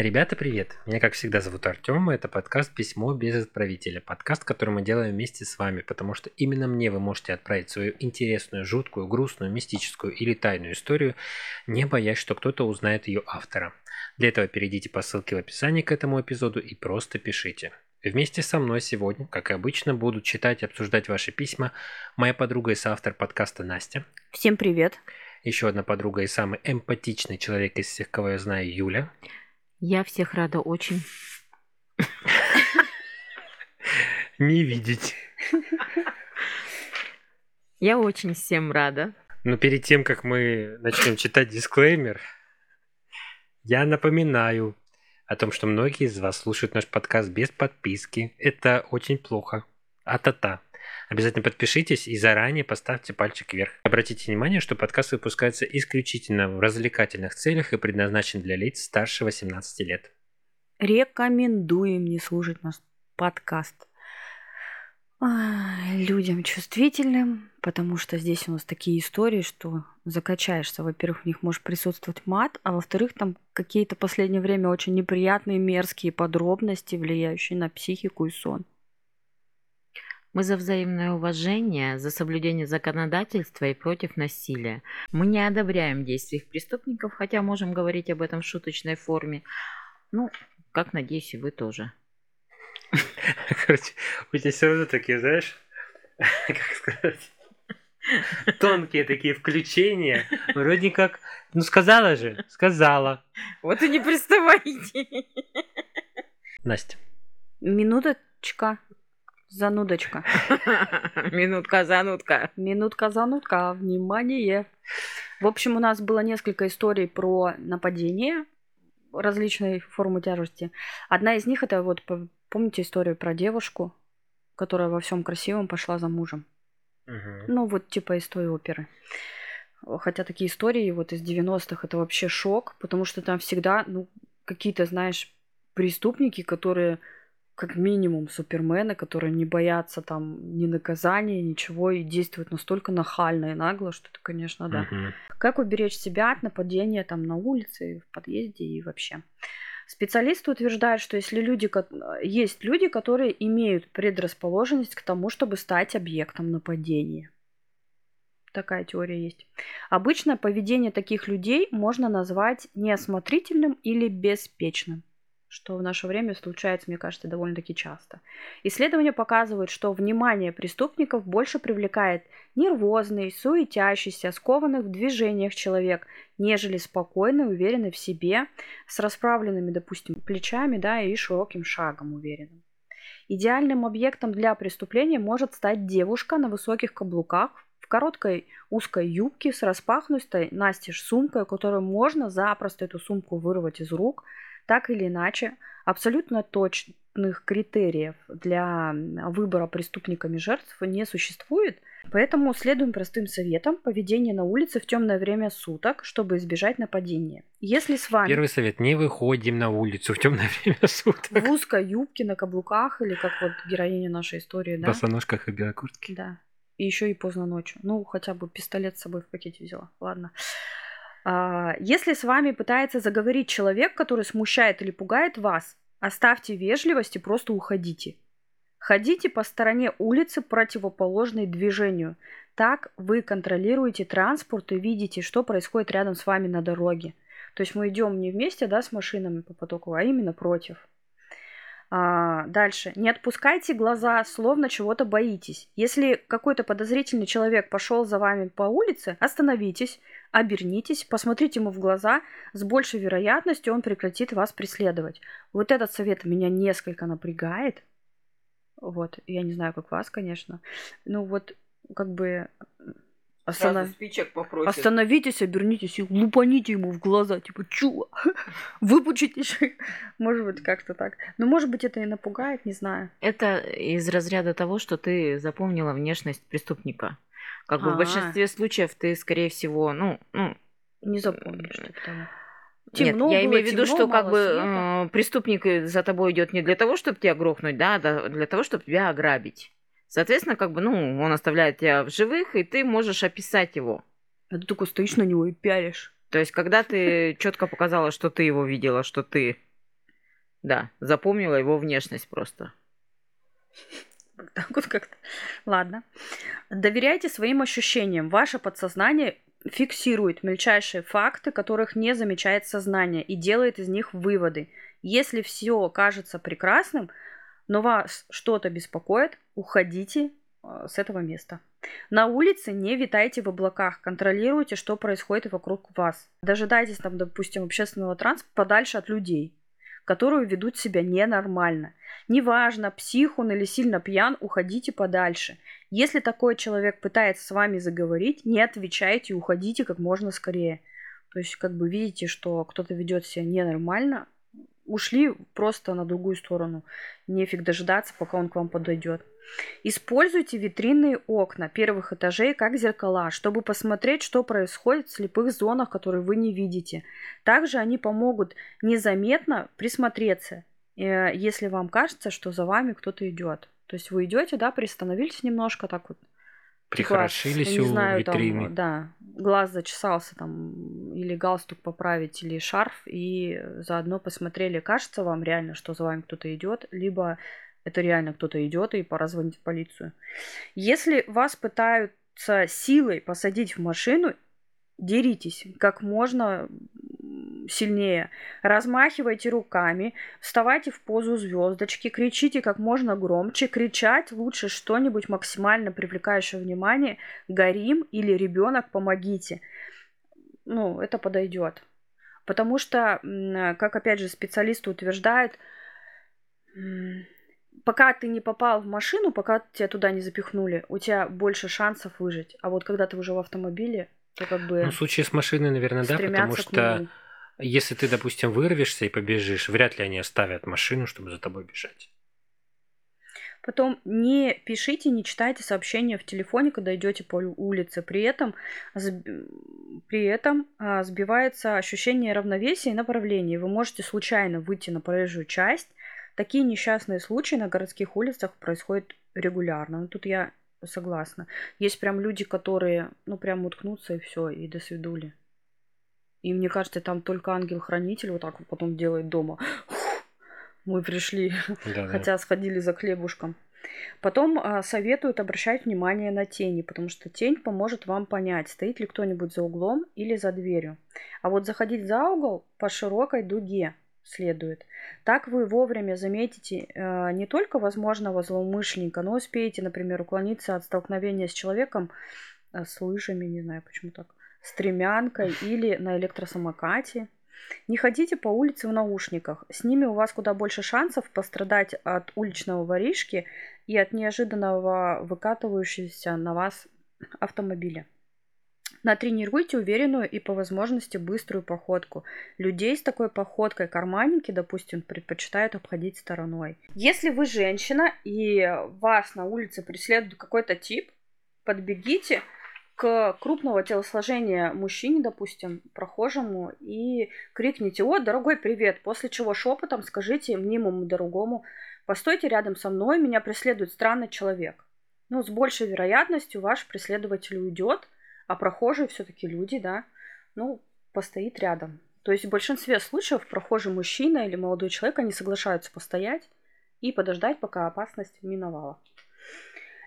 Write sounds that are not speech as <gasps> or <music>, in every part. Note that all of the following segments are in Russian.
Ребята, привет! Меня, как всегда, зовут Артем, и это подкаст «Письмо без отправителя». Подкаст, который мы делаем вместе с вами, потому что именно мне вы можете отправить свою интересную, жуткую, грустную, мистическую или тайную историю, не боясь, что кто-то узнает ее автора. Для этого перейдите по ссылке в описании к этому эпизоду и просто пишите. Вместе со мной сегодня, как и обычно, будут читать и обсуждать ваши письма моя подруга и соавтор подкаста Настя. Всем привет. Еще одна подруга и самый эмпатичный человек из всех, кого я знаю, Юля. Я всех рада очень. Не видеть. Я очень всем рада. Но перед тем, как мы начнем читать дисклеймер, я напоминаю о том, что многие из вас слушают наш подкаст без подписки. Это очень плохо. А-та-та. Обязательно подпишитесь и заранее поставьте пальчик вверх. Обратите внимание, что подкаст выпускается исключительно в развлекательных целях и предназначен для лиц старше 18 лет. Рекомендуем не слушать наш подкаст людям чувствительным, потому что здесь у нас такие истории, что закачаешься. Во-первых, в них может присутствовать мат, а во-вторых, там какие-то последнее время очень неприятные, мерзкие подробности, влияющие на психику и сон. Мы за взаимное уважение, за соблюдение законодательства и против насилия. Мы не одобряем действий преступников, хотя можем говорить об этом в шуточной форме. Ну, как надеюсь, и вы тоже. <laughs> Короче, у тебя все равно такие, знаешь, <laughs> как сказать, <laughs> тонкие такие включения. Вроде как, ну сказала же, сказала. Вот и не приставайте. Настя. Минуточка. Занудочка. <laughs> Минутка, занудка. Минутка, занудка. Внимание. В общем, у нас было несколько историй про нападение различной формы тяжести. Одна из них это вот, помните историю про девушку, которая во всем красивом пошла за мужем? Угу. Ну, вот типа из той оперы. Хотя такие истории вот из 90-х это вообще шок, потому что там всегда, ну, какие-то, знаешь, преступники, которые как минимум супермены, которые не боятся там ни наказания, ничего, и действуют настолько нахально и нагло, что это, конечно, да. Uh-huh. Как уберечь себя от нападения там на улице, в подъезде и вообще. Специалисты утверждают, что если люди, есть люди, которые имеют предрасположенность к тому, чтобы стать объектом нападения. Такая теория есть. Обычно поведение таких людей можно назвать неосмотрительным или беспечным что в наше время случается, мне кажется, довольно-таки часто. Исследования показывают, что внимание преступников больше привлекает нервозный, суетящийся, скованный в движениях человек, нежели спокойный, уверенный в себе, с расправленными, допустим, плечами да, и широким шагом уверенным. Идеальным объектом для преступления может стать девушка на высоких каблуках, в короткой узкой юбке с распахнутой настежь сумкой, которую можно запросто эту сумку вырвать из рук – так или иначе, абсолютно точных критериев для выбора преступниками жертв не существует, поэтому следуем простым советам поведения на улице в темное время суток, чтобы избежать нападения. Если с вами... Первый совет, не выходим на улицу в темное <laughs> время суток. В узкой юбке, на каблуках или как вот героиня нашей истории, да? В босоножках и белой куртке. Да. И еще и поздно ночью. Ну, хотя бы пистолет с собой в пакете взяла. Ладно. А, если с вами пытается заговорить человек, который смущает или пугает вас, оставьте вежливость и просто уходите. Ходите по стороне улицы, противоположной движению. Так вы контролируете транспорт и видите, что происходит рядом с вами на дороге. То есть мы идем не вместе да, с машинами по потоку, а именно против. А, дальше. Не отпускайте глаза, словно чего-то боитесь. Если какой-то подозрительный человек пошел за вами по улице, остановитесь, обернитесь, посмотрите ему в глаза. С большей вероятностью он прекратит вас преследовать. Вот этот совет меня несколько напрягает. Вот, я не знаю, как вас, конечно. Ну вот, как бы Останов... Остановитесь, обернитесь и лупаните ему в глаза. Типа, чё? <laughs> Выпучитесь. Может быть, как-то так. Но может быть, это и напугает, не знаю. Это из разряда того, что ты запомнила внешность преступника. Как бы в большинстве случаев ты, скорее всего, ну, ну не запомнишь что того. Темно Нет, я имею в виду, что как бы э, преступник за тобой идет не для того, чтобы тебя грохнуть, да, а для того, чтобы тебя ограбить. Соответственно, как бы, ну, он оставляет тебя в живых, и ты можешь описать его. А ты только стоишь на него и пялишь. То есть, когда ты четко показала, что ты его видела, что ты Да, запомнила его внешность просто. Так вот как-то. Ладно. Доверяйте своим ощущениям. Ваше подсознание фиксирует мельчайшие факты, которых не замечает сознание, и делает из них выводы. Если все кажется прекрасным, но вас что-то беспокоит, уходите э, с этого места. На улице не витайте в облаках, контролируйте, что происходит вокруг вас. Дожидайтесь там, допустим, общественного транспорта подальше от людей, которые ведут себя ненормально. Неважно, псих он или сильно пьян, уходите подальше. Если такой человек пытается с вами заговорить, не отвечайте, уходите как можно скорее. То есть, как бы видите, что кто-то ведет себя ненормально, ушли просто на другую сторону. Нефиг дожидаться, пока он к вам подойдет. Используйте витринные окна первых этажей как зеркала, чтобы посмотреть, что происходит в слепых зонах, которые вы не видите. Также они помогут незаметно присмотреться, э, если вам кажется, что за вами кто-то идет. То есть вы идете, да, приостановились немножко так вот. Прихорошились у знаю, витрины. Там, да, глаз зачесался там, или галстук поправить, или шарф, и заодно посмотрели, кажется вам реально, что за вами кто-то идет, либо это реально кто-то идет, и пора звонить в полицию. Если вас пытаются силой посадить в машину, деритесь как можно сильнее. Размахивайте руками, вставайте в позу звездочки, кричите как можно громче. Кричать лучше что-нибудь максимально привлекающее внимание. Горим или ребенок, помогите. Ну, это подойдет. Потому что, как опять же специалисты утверждают, пока ты не попал в машину, пока тебя туда не запихнули, у тебя больше шансов выжить. А вот когда ты уже в автомобиле, то как бы... Ну, в случае с машиной, наверное, да, потому что если ты, допустим, вырвешься и побежишь, вряд ли они оставят машину, чтобы за тобой бежать. Потом не пишите, не читайте сообщения в телефоне, когда идете по улице. При этом, при этом а, сбивается ощущение равновесия и направления. Вы можете случайно выйти на проезжую часть. Такие несчастные случаи на городских улицах происходят регулярно. Ну, тут я согласна. Есть прям люди, которые, ну, прям уткнутся и все, и до свидули. И мне кажется, там только ангел-хранитель вот так вот потом делает дома. мы пришли, да, хотя сходили за хлебушком. Потом а, советуют обращать внимание на тени, потому что тень поможет вам понять, стоит ли кто-нибудь за углом или за дверью. А вот заходить за угол по широкой дуге следует. Так вы вовремя заметите э, не только возможного злоумышленника, но успеете, например, уклониться от столкновения с человеком э, с лыжами, не знаю почему так, стремянкой или на электросамокате. Не ходите по улице в наушниках. С ними у вас куда больше шансов пострадать от уличного воришки и от неожиданного выкатывающегося на вас автомобиля. Натренируйте уверенную и по возможности быструю походку. Людей с такой походкой карманники, допустим, предпочитают обходить стороной. Если вы женщина и вас на улице преследует какой-то тип, подбегите, к крупного телосложения мужчине, допустим, прохожему, и крикните «О, дорогой, привет!», после чего шепотом скажите мнимому другому «Постойте рядом со мной, меня преследует странный человек». Ну, с большей вероятностью ваш преследователь уйдет, а прохожие все-таки люди, да, ну, постоит рядом. То есть в большинстве случаев прохожий мужчина или молодой человек, они соглашаются постоять и подождать, пока опасность миновала.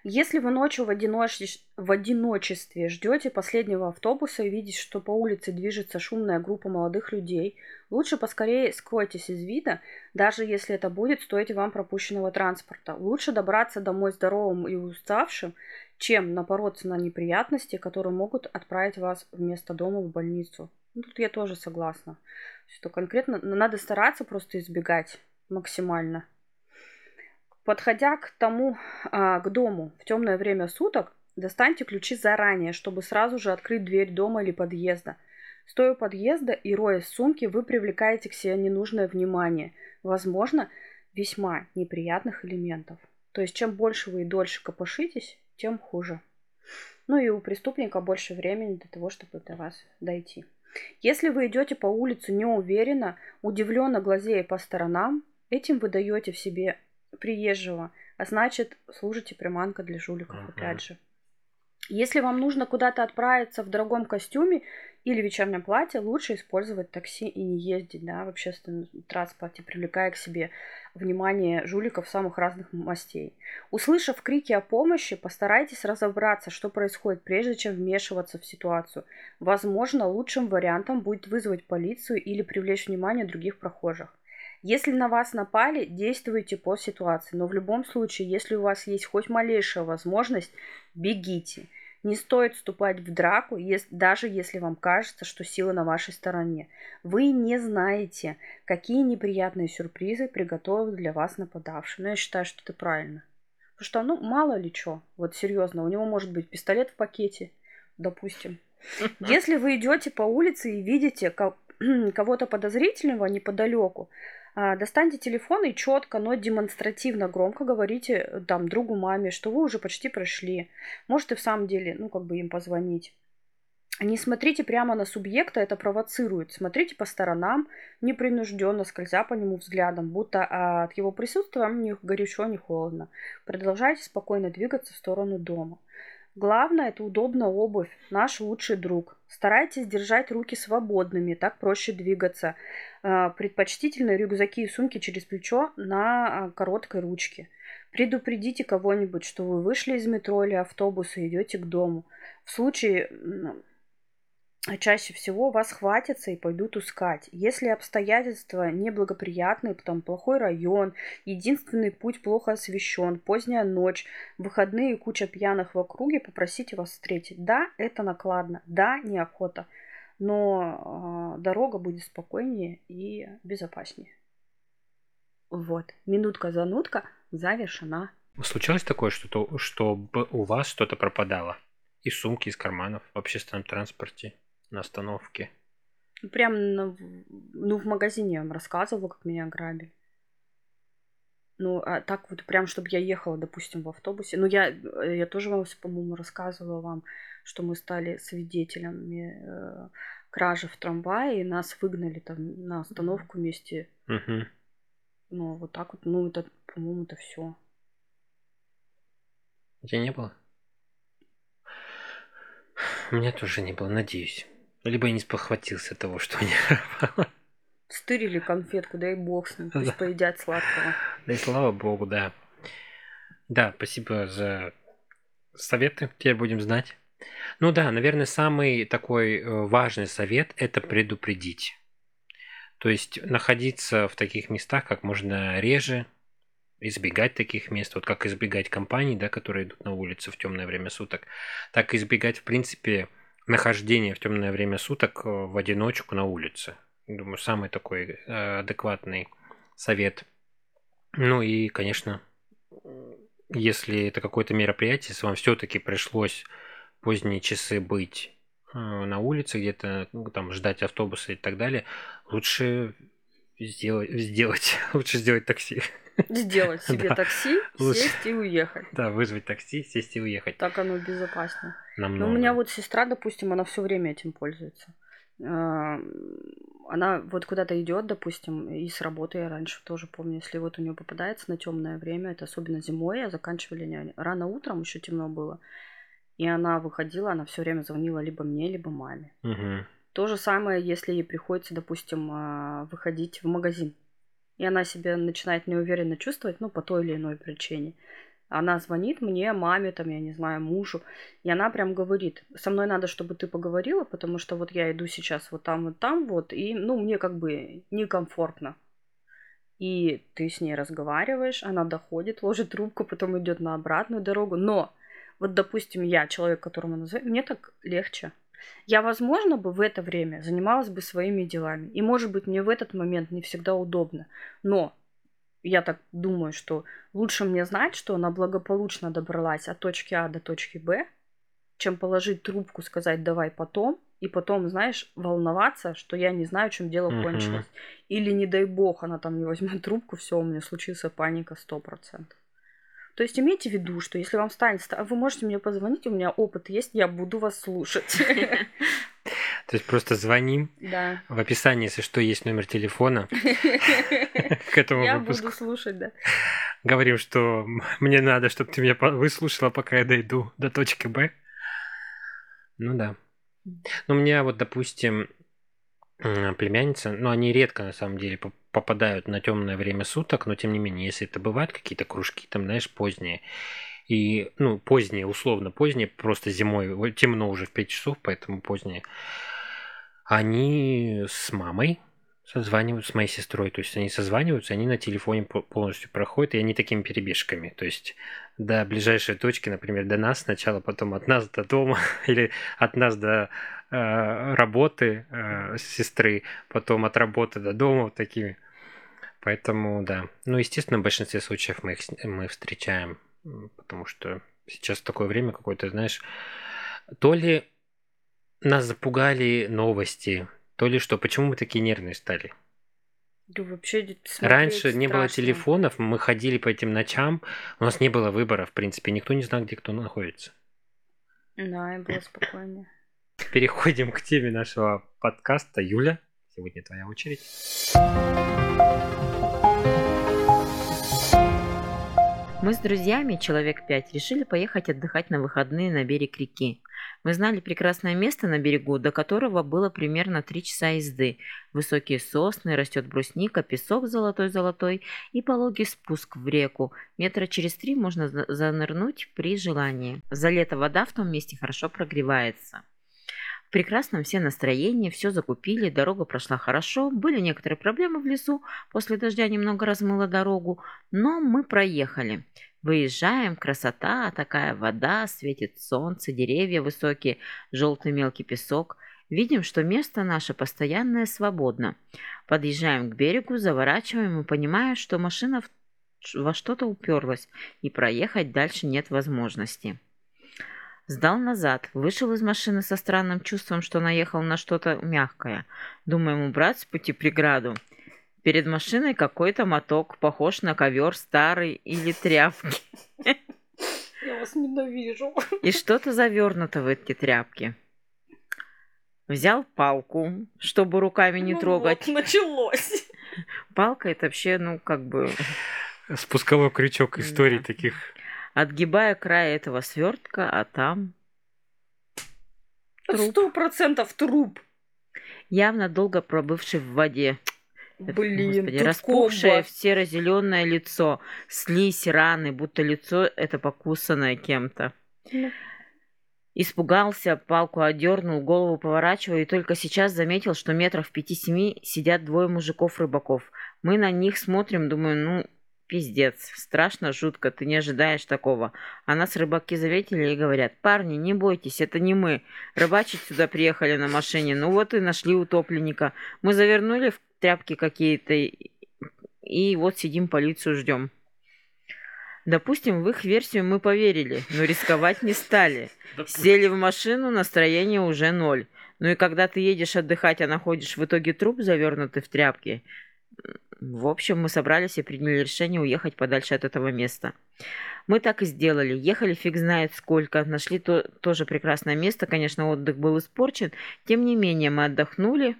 Если вы ночью в, одиноч... в одиночестве ждете последнего автобуса и видите, что по улице движется шумная группа молодых людей, лучше поскорее скройтесь из вида, даже если это будет стоить вам пропущенного транспорта. Лучше добраться домой здоровым и уставшим, чем напороться на неприятности, которые могут отправить вас вместо дома в больницу. Ну, тут я тоже согласна, что конкретно надо стараться просто избегать максимально. Подходя к тому, а, к дому в темное время суток, достаньте ключи заранее, чтобы сразу же открыть дверь дома или подъезда. Стоя у подъезда и роя сумки, вы привлекаете к себе ненужное внимание, возможно, весьма неприятных элементов. То есть, чем больше вы и дольше копошитесь, тем хуже. Ну и у преступника больше времени для того, чтобы до вас дойти. Если вы идете по улице неуверенно, удивленно глазея по сторонам, этим вы даете в себе приезжего, а значит, служите приманка для жуликов, uh-huh. опять же. Если вам нужно куда-то отправиться в дорогом костюме, или вечернем платье, лучше использовать такси и не ездить да, в общественном транспорте, привлекая к себе внимание жуликов самых разных мастей. Услышав крики о помощи, постарайтесь разобраться, что происходит, прежде чем вмешиваться в ситуацию. Возможно, лучшим вариантом будет вызвать полицию или привлечь внимание других прохожих. Если на вас напали, действуйте по ситуации, но в любом случае, если у вас есть хоть малейшая возможность, бегите. Не стоит вступать в драку, даже если вам кажется, что сила на вашей стороне. Вы не знаете, какие неприятные сюрпризы приготовил для вас нападавший. Но я считаю, что это правильно. Потому что, ну, мало ли что. Вот серьезно, у него может быть пистолет в пакете, допустим. Если вы идете по улице и видите кого-то подозрительного неподалеку, достаньте телефон и четко, но демонстративно громко говорите э, там другу, маме, что вы уже почти прошли. Может и в самом деле, ну, как бы им позвонить. Не смотрите прямо на субъекта, это провоцирует. Смотрите по сторонам, непринужденно, скользя по нему взглядом, будто а, от его присутствия вам ни горячо, ни холодно. Продолжайте спокойно двигаться в сторону дома. Главное – это удобная обувь, наш лучший друг. Старайтесь держать руки свободными, так проще двигаться. А, предпочтительно рюкзаки и сумки через плечо на а, короткой ручке. Предупредите кого-нибудь, что вы вышли из метро или автобуса и идете к дому. В случае чаще всего вас хватятся и пойдут искать. Если обстоятельства неблагоприятные, там плохой район, единственный путь плохо освещен, поздняя ночь, выходные и куча пьяных в округе, попросите вас встретить. Да, это накладно, да, неохота, но э, дорога будет спокойнее и безопаснее. Вот, минутка-занутка завершена. Случалось такое, что, что у вас что-то пропадало? Из сумки, из карманов в общественном транспорте? На остановке. Прям на, ну, в магазине я вам рассказывала, как меня грабили. Ну, а так вот прям, чтобы я ехала, допустим, в автобусе. Ну, я, я тоже вам, по-моему, рассказывала вам, что мы стали свидетелями э, кражи в трамвае, и нас выгнали там на остановку вместе. Угу. Ну, вот так вот. Ну, это, по-моему, это все. У тебя не было? У меня тоже не было, надеюсь. Либо я не спохватился того, что у них <laughs> Стырили конфетку, дай бог с ним, пусть да. поедят сладкого. <laughs> Да и слава богу, да. Да, спасибо за советы, теперь будем знать. Ну да, наверное, самый такой э, важный совет – это предупредить. То есть находиться в таких местах как можно реже, избегать таких мест, вот как избегать компаний, да, которые идут на улице в темное время суток, так избегать, в принципе, нахождение в темное время суток э, в одиночку на улице. Думаю, самый такой э, адекватный совет. Ну и, конечно, если это какое-то мероприятие, если вам все-таки пришлось поздние часы быть э, на улице, где-то ну, там ждать автобуса и так далее, лучше сделать, сделать, <laughs> лучше сделать такси. Сделать <laughs> себе да. такси, Лучше... сесть и уехать. Да, вызвать такси, сесть и уехать. Так оно безопасно. Намного. Ну, у меня вот сестра, допустим, она все время этим пользуется. Она вот куда-то идет, допустим, и с работы я раньше тоже помню, если вот у нее попадается на темное время, это особенно зимой, а заканчивали не рано утром, еще темно было. И она выходила, она все время звонила либо мне, либо маме. Угу. То же самое, если ей приходится, допустим, а, выходить в магазин и она себя начинает неуверенно чувствовать, ну, по той или иной причине. Она звонит мне, маме, там, я не знаю, мужу, и она прям говорит, со мной надо, чтобы ты поговорила, потому что вот я иду сейчас вот там, вот там, вот, и, ну, мне как бы некомфортно. И ты с ней разговариваешь, она доходит, ложит трубку, потом идет на обратную дорогу. Но вот, допустим, я, человек, которому называю, мне так легче я, возможно, бы в это время занималась бы своими делами. И, может быть, мне в этот момент не всегда удобно. Но я так думаю, что лучше мне знать, что она благополучно добралась от точки А до точки Б, чем положить трубку, сказать «давай потом», и потом, знаешь, волноваться, что я не знаю, чем дело кончилось. Или, не дай бог, она там не возьмет трубку, все, у меня случится паника сто процентов. То есть имейте в виду, что если вам станет... Вы можете мне позвонить, у меня опыт есть, я буду вас слушать. <laughs> То есть просто звоним. Да. В описании, если что, есть номер телефона <laughs> к этому Я буду слушать, да. Говорим, что мне надо, чтобы ты меня выслушала, пока я дойду до точки Б. Ну да. Ну, у меня вот, допустим, племянница, ну, они редко, на самом деле, попадают на темное время суток, но, тем не менее, если это бывают какие-то кружки, там, знаешь, поздние, и, ну, поздние, условно поздние, просто зимой, темно уже в 5 часов, поэтому поздние, они с мамой созваниваются с моей сестрой, то есть они созваниваются, они на телефоне полностью проходят, и они такими перебежками, то есть до ближайшей точки, например, до нас сначала, потом от нас до дома, <laughs> или от нас до работы э, сестры, потом от работы до дома, вот такими. Поэтому, да. Ну, естественно, в большинстве случаев мы их мы встречаем, потому что сейчас такое время какое-то, знаешь, то ли нас запугали новости, то ли что. Почему мы такие нервные стали? Да вообще Раньше страшно. не было телефонов, мы ходили по этим ночам, у нас не было выбора, в принципе, никто не знал, где кто находится. Да, и было спокойнее. Переходим к теме нашего подкаста. Юля, сегодня твоя очередь. Мы с друзьями, человек пять, решили поехать отдыхать на выходные на берег реки. Мы знали прекрасное место на берегу, до которого было примерно три часа езды. Высокие сосны, растет брусника, песок золотой-золотой и пологий спуск в реку. Метра через три можно занырнуть при желании. За лето вода в том месте хорошо прогревается прекрасном все настроение, все закупили, дорога прошла хорошо, были некоторые проблемы в лесу, после дождя немного размыло дорогу, но мы проехали. Выезжаем, красота, такая вода, светит солнце, деревья высокие, желтый мелкий песок. Видим, что место наше постоянное свободно. Подъезжаем к берегу, заворачиваем и понимаем, что машина во что-то уперлась, и проехать дальше нет возможности. Сдал назад, вышел из машины со странным чувством, что наехал на что-то мягкое. Думаем убрать с пути преграду. Перед машиной какой-то моток, похож на ковер старый или тряпки. <laughs> Я вас ненавижу. И что-то завернуто в эти тряпки. Взял палку, чтобы руками не ну трогать. Вот, началось. Палка это вообще, ну, как бы... Спусковой крючок историй да. таких отгибая край этого свертка, а там... Сто процентов труп. Явно долго пробывший в воде. Блин, Господи, распухшее комбо. серо-зеленое лицо, слизь, раны, будто лицо это покусанное кем-то. Ну. Испугался, палку одернул, голову поворачивая, и только сейчас заметил, что метров в пяти-семи сидят двое мужиков-рыбаков. Мы на них смотрим, думаю, ну, Пиздец. Страшно, жутко. Ты не ожидаешь такого. А нас рыбаки заветили и говорят, парни, не бойтесь, это не мы. Рыбачить сюда приехали на машине. Ну вот и нашли утопленника. Мы завернули в тряпки какие-то и вот сидим, полицию ждем. Допустим, в их версию мы поверили, но рисковать не стали. Сели в машину, настроение уже ноль. Ну и когда ты едешь отдыхать, а находишь в итоге труп, завернутый в тряпки, в общем, мы собрались и приняли решение уехать подальше от этого места. Мы так и сделали. Ехали фиг знает сколько. Нашли то, тоже прекрасное место. Конечно, отдых был испорчен. Тем не менее, мы отдохнули.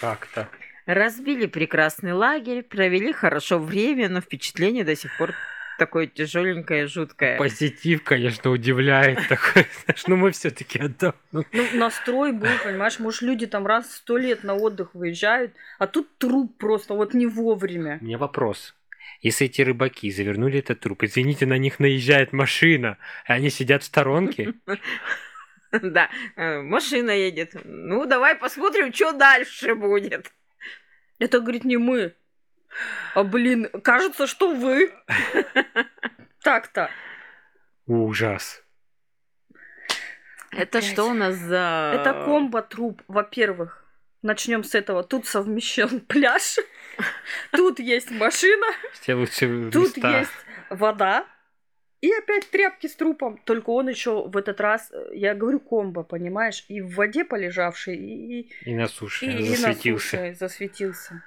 Как-то. Разбили прекрасный лагерь, провели хорошо время, но впечатление до сих пор такое тяжеленькое, жуткое. Позитив, конечно, удивляет такой. Ну, мы все-таки отдохнули. Ну, настрой был, понимаешь, может, люди там раз в сто лет на отдых выезжают, а тут труп просто вот не вовремя. У меня вопрос. Если эти рыбаки завернули этот труп, извините, на них наезжает машина, и они сидят в сторонке. <laughs> Да, э, машина едет. Ну, давай посмотрим, что дальше будет. Это, говорит, не мы. А, блин, кажется, что вы. <laughs> Так-то. Ужас. Это что у нас за... Это комбо-труп, во-первых. Начнем с этого. Тут совмещен <laughs> пляж, тут есть машина, тут есть вода, и опять тряпки с трупом. Только он еще в этот раз, я говорю, комбо, понимаешь, и в воде полежавший, и, и на суше и, засветился. И на суше засветился.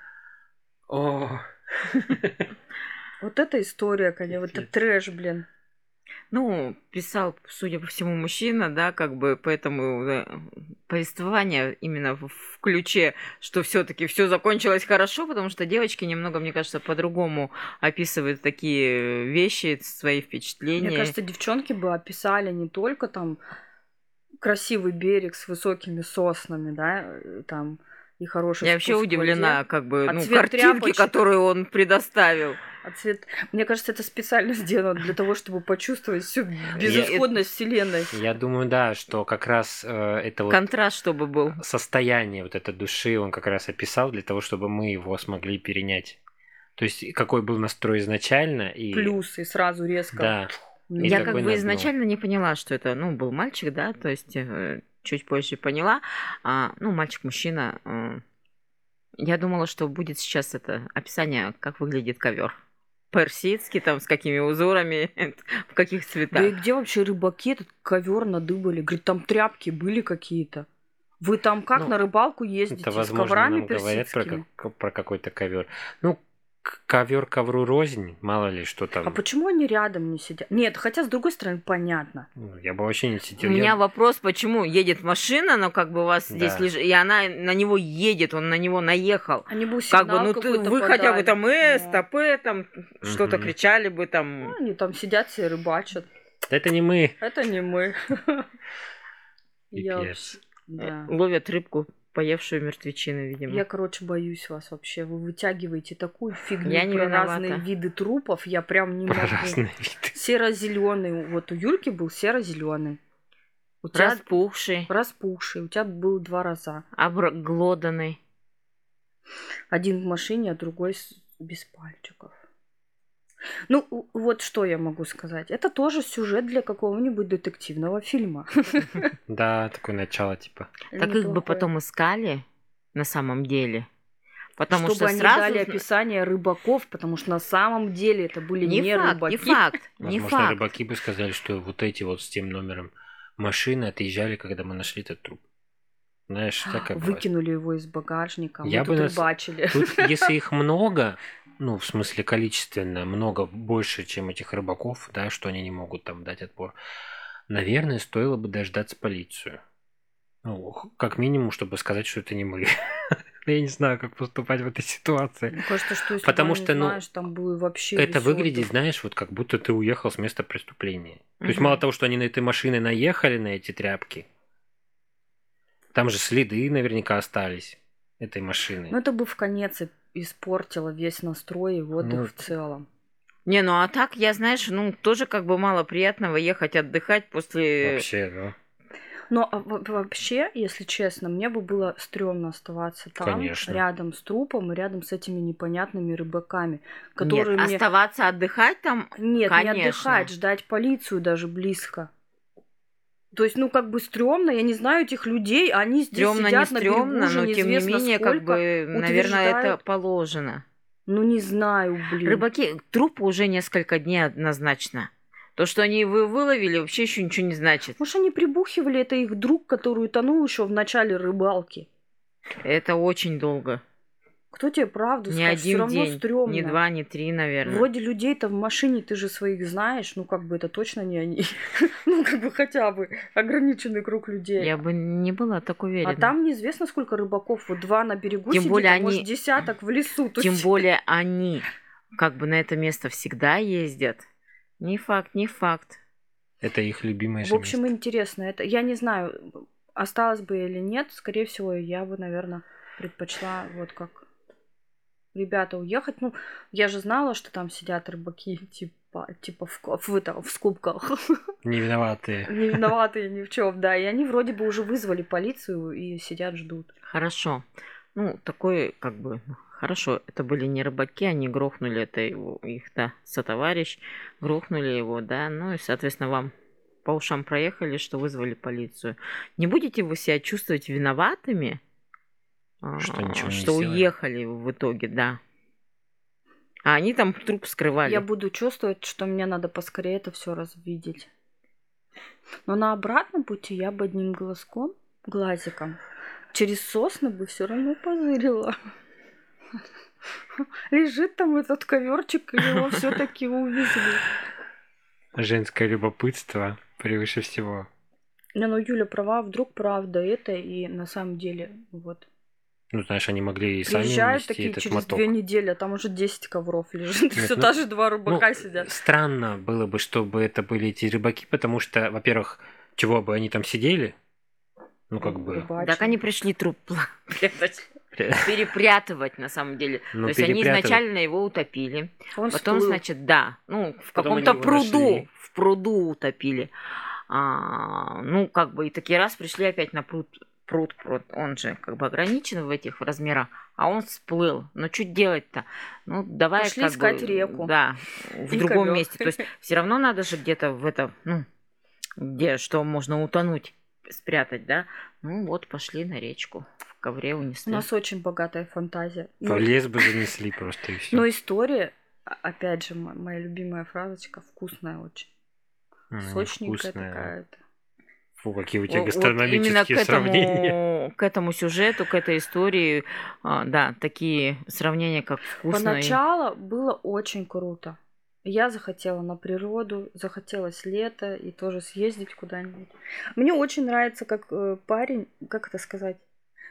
О. <laughs> Вот эта история, конечно, вот это трэш, блин. Ну, писал, судя по всему, мужчина, да, как бы, поэтому да, повествование именно в, в ключе, что все-таки все закончилось хорошо, потому что девочки немного, мне кажется, по-другому описывают такие вещи, свои впечатления. Мне кажется, девчонки бы описали не только там красивый берег с высокими соснами, да, э, там и хороший Я вообще удивлена, воде. как бы, а ну, картинки, тряпочек... которые он предоставил. А цвет... Мне кажется, это специально сделано для того, чтобы почувствовать всю <laughs> безысходность я... Вселенной. Я думаю, да, что как раз э, это вот... Контраст, чтобы был. Состояние вот этой души он как раз описал для того, чтобы мы его смогли перенять. То есть какой был настрой изначально и... Плюс, и сразу резко... Да. И я как бы изначально не поняла, что это, ну, был мальчик, да, то есть э, чуть позже поняла. А, ну, мальчик-мужчина. Э, я думала, что будет сейчас это описание, как выглядит ковер. Персидский, там, с какими узорами, <laughs> в каких цветах. Да и где вообще рыбаки этот ковер надыбали? Говорит, там тряпки были какие-то. Вы там как ну, на рыбалку ездите это, возможно, с коврами нам говорят про, про какой-то ковер. Ну, ковер ковру рознь, мало ли что там. А почему они рядом не сидят? Нет, хотя с другой стороны понятно. Ну, я бы вообще не сидел. У меня я... вопрос, почему едет машина, но как бы у вас да. здесь лежит, и она на него едет, он на него наехал. Они бы как бы, ну ты, вы подали. хотя бы там э, да. стопы, там угу. что-то кричали бы там. Ну, они там сидят все рыбачат. Это не мы. Это не мы. Ловят рыбку поевшую мертвечину, видимо. Я, короче, боюсь вас вообще. Вы вытягиваете такую фигню я не про виновата. разные виды трупов. Я прям не про могу. Разные виды. Серо-зеленый. Вот у Юльки был серо-зеленый. У тебя распухший. Распухший. У тебя был два раза. Обглоданный. Один в машине, а другой без пальчиков. Ну, вот что я могу сказать. Это тоже сюжет для какого-нибудь детективного фильма. <laughs> Да, такое начало типа. Так их бы потом искали на самом деле. Потому Чтобы что они сразу... дали описание рыбаков, потому что на самом деле это были не, не факт, рыбаки. Не факт, не Возможно, факт. рыбаки бы сказали, что вот эти вот с тем номером машины отъезжали, когда мы нашли этот труп. Знаешь, <gasps> так как Выкинули его из багажника, Я мы бы тут нас... бачили. Тут, если их <laughs> много, ну, в смысле количественно, много больше, чем этих рыбаков, да, что они не могут там дать отпор, наверное, стоило бы дождаться полицию. Ну, как минимум, чтобы сказать, что это не мы. <laughs> Я не знаю, как поступать в этой ситуации. Мне кажется, что если Потому что, ну, знаешь, там было вообще это выглядит, знаешь, вот как будто ты уехал с места преступления. То есть мало того, что они на этой машине наехали на эти тряпки, там же следы наверняка остались этой машины. Ну, это бы в конец испортило весь настрой и отдых ну, в целом. Не, ну а так, я, знаешь, ну, тоже как бы мало приятного ехать отдыхать после... Вообще, да. Но а, вообще, если честно, мне бы было стрёмно оставаться там, Конечно. рядом с трупом и рядом с этими непонятными рыбаками, которые Нет, мне... оставаться отдыхать там? Нет, Конечно. не отдыхать, ждать полицию даже близко. То есть, ну, как бы стрёмно, я не знаю этих людей, они здесь стрёмно, сидят не стрёмно, на берегу но тем не менее, сколько, как бы, наверное, это положено. Ну, не знаю, блин. Рыбаки, трупы уже несколько дней однозначно. То, что они вы выловили, вообще еще ничего не значит. Может, они прибухивали, это их друг, который утонул еще в начале рыбалки. Это очень долго. Кто тебе правду не скажет? Один Все равно день, стрёмно. Не два, не три, наверное. Вроде людей-то в машине ты же своих знаешь, ну как бы это точно не они. <laughs> ну как бы хотя бы ограниченный круг людей. Я бы не была так уверена. А там неизвестно сколько рыбаков. Вот два на берегу Тем сидит, более а они... может десяток в лесу. Тем более они как бы на это место всегда ездят. Не факт, не факт. Это их любимое В общем, место. интересно. Это я не знаю, осталось бы или нет. Скорее всего, я бы, наверное, предпочла вот как ребята уехать. Ну, я же знала, что там сидят рыбаки, <laughs> типа, типа в, в, это, в скобках. <laughs> Не виноватые. Не виноватые ни в чем, да. И они вроде бы уже вызвали полицию и сидят, ждут. Хорошо. Ну, такой, как бы, хорошо, это были не рыбаки, они грохнули это его, их, да, сотоварищ, грохнули его, да, ну и, соответственно, вам по ушам проехали, что вызвали полицию. Не будете вы себя чувствовать виноватыми, что, ничего не что уехали в итоге, да. А они там труп скрывали. Я буду чувствовать, что мне надо поскорее это все развидеть. Но на обратном пути я бы одним глазком, глазиком, через сосны бы все равно позырила. Лежит там этот коверчик, и его все-таки увезли. Женское любопытство превыше всего. Не, ну Юля права, вдруг правда это, и на самом деле, вот, ну, знаешь, они могли и сами Приезжают такие этот через моток. две недели, а там уже 10 ковров лежит. Все ну, та же два рыбака ну, сидят. Странно было бы, чтобы это были эти рыбаки, потому что, во-первых, чего бы они там сидели, Ну, как бы. Рыбачим. Так они пришли труп прятать. <laughs> Перепрятывать, на самом деле. Ну, То есть они изначально его утопили. Он потом, всплыл. значит, да, ну, в каком-то пруду, нашли. в пруду утопили. А, ну, как бы и такие раз пришли опять на пруд, пруд, пруд, он же как бы ограничен в этих размерах, а он всплыл. Но что делать-то? Ну, давай Пошли как искать бы, реку. Да, в <laughs> и другом ковёк. месте. То есть все равно надо же где-то в это, ну, где что можно утонуть, спрятать, да? Ну вот, пошли на речку. В ковре унесли. У нас очень богатая фантазия. В ну, лес бы <laughs> занесли просто и все. Но история, опять же, моя любимая фразочка, вкусная очень. Сочненькая такая-то. Фу, какие у тебя гастрономические вот именно к этому, сравнения. К этому сюжету, к этой истории, а, да, такие сравнения, как вкусно. Поначалу было очень круто. Я захотела на природу, захотелось лето и тоже съездить куда-нибудь. Мне очень нравится, как э, парень, как это сказать,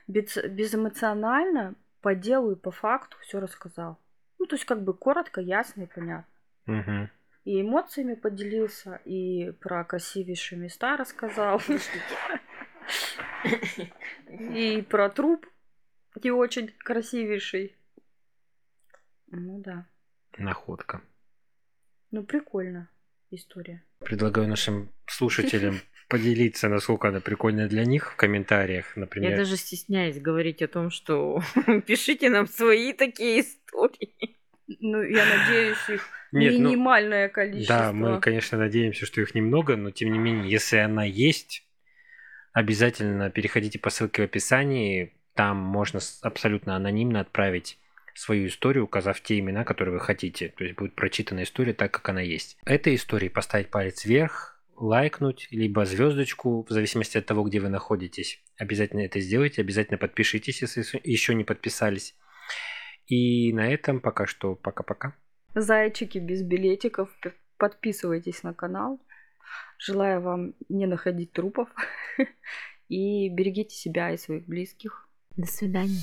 без, безэмоционально, по делу и по факту все рассказал. Ну, то есть как бы коротко, ясно и понятно. Угу и эмоциями поделился, и про красивейшие места рассказал. И про труп, и очень красивейший. Ну да. Находка. Ну, прикольно история. Предлагаю нашим слушателям поделиться, насколько она прикольная для них в комментариях, например. Я даже стесняюсь говорить о том, что <laughs> пишите нам свои такие истории. Ну, я надеюсь, их Нет, ну, минимальное ну, количество. Да, мы, конечно, надеемся, что их немного, но тем не менее, если она есть, обязательно переходите по ссылке в описании. Там можно абсолютно анонимно отправить свою историю, указав те имена, которые вы хотите. То есть будет прочитана история так, как она есть. Этой истории поставить палец вверх, лайкнуть, либо звездочку, в зависимости от того, где вы находитесь. Обязательно это сделайте, обязательно подпишитесь, если еще не подписались. И на этом пока что пока-пока. Зайчики без билетиков, подписывайтесь на канал. Желаю вам не находить трупов. <laughs> И берегите себя и своих близких. До свидания.